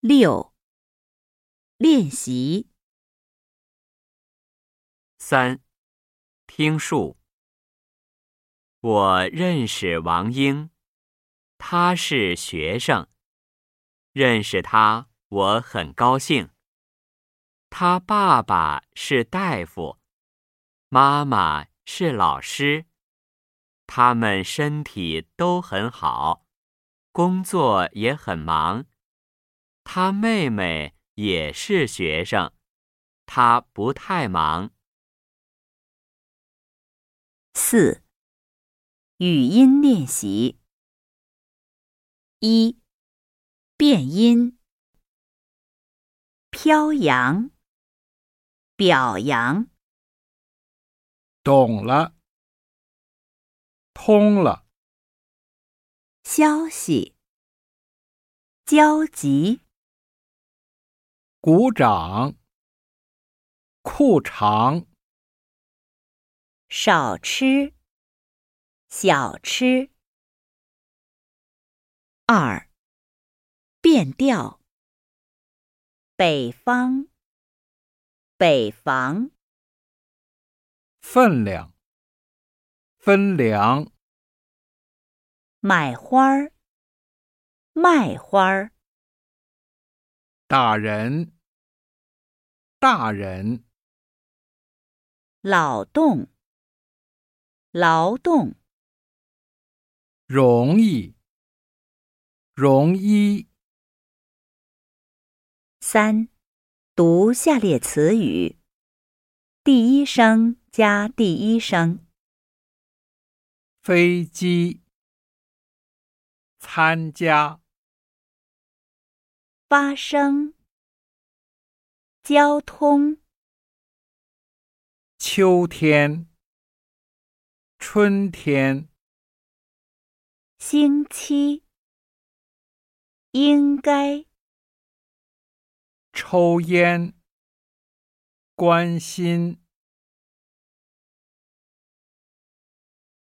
六、练习三、听数。我认识王英，他是学生。认识他，我很高兴。他爸爸是大夫，妈妈是老师，他们身体都很好，工作也很忙。他妹妹也是学生，他不太忙。四、语音练习。一、变音：飘扬、表扬、懂了，通了，消息、焦急、鼓掌，裤长，少吃、小吃。二、变调：北方、北房、分量，分量，买花儿、卖花儿。打人，大人，劳动、劳动、容易，容易，三、读下列词语，第一声加第一声。飞机，参加，发生、交通、秋天，春天，星期、应该、抽烟，关心。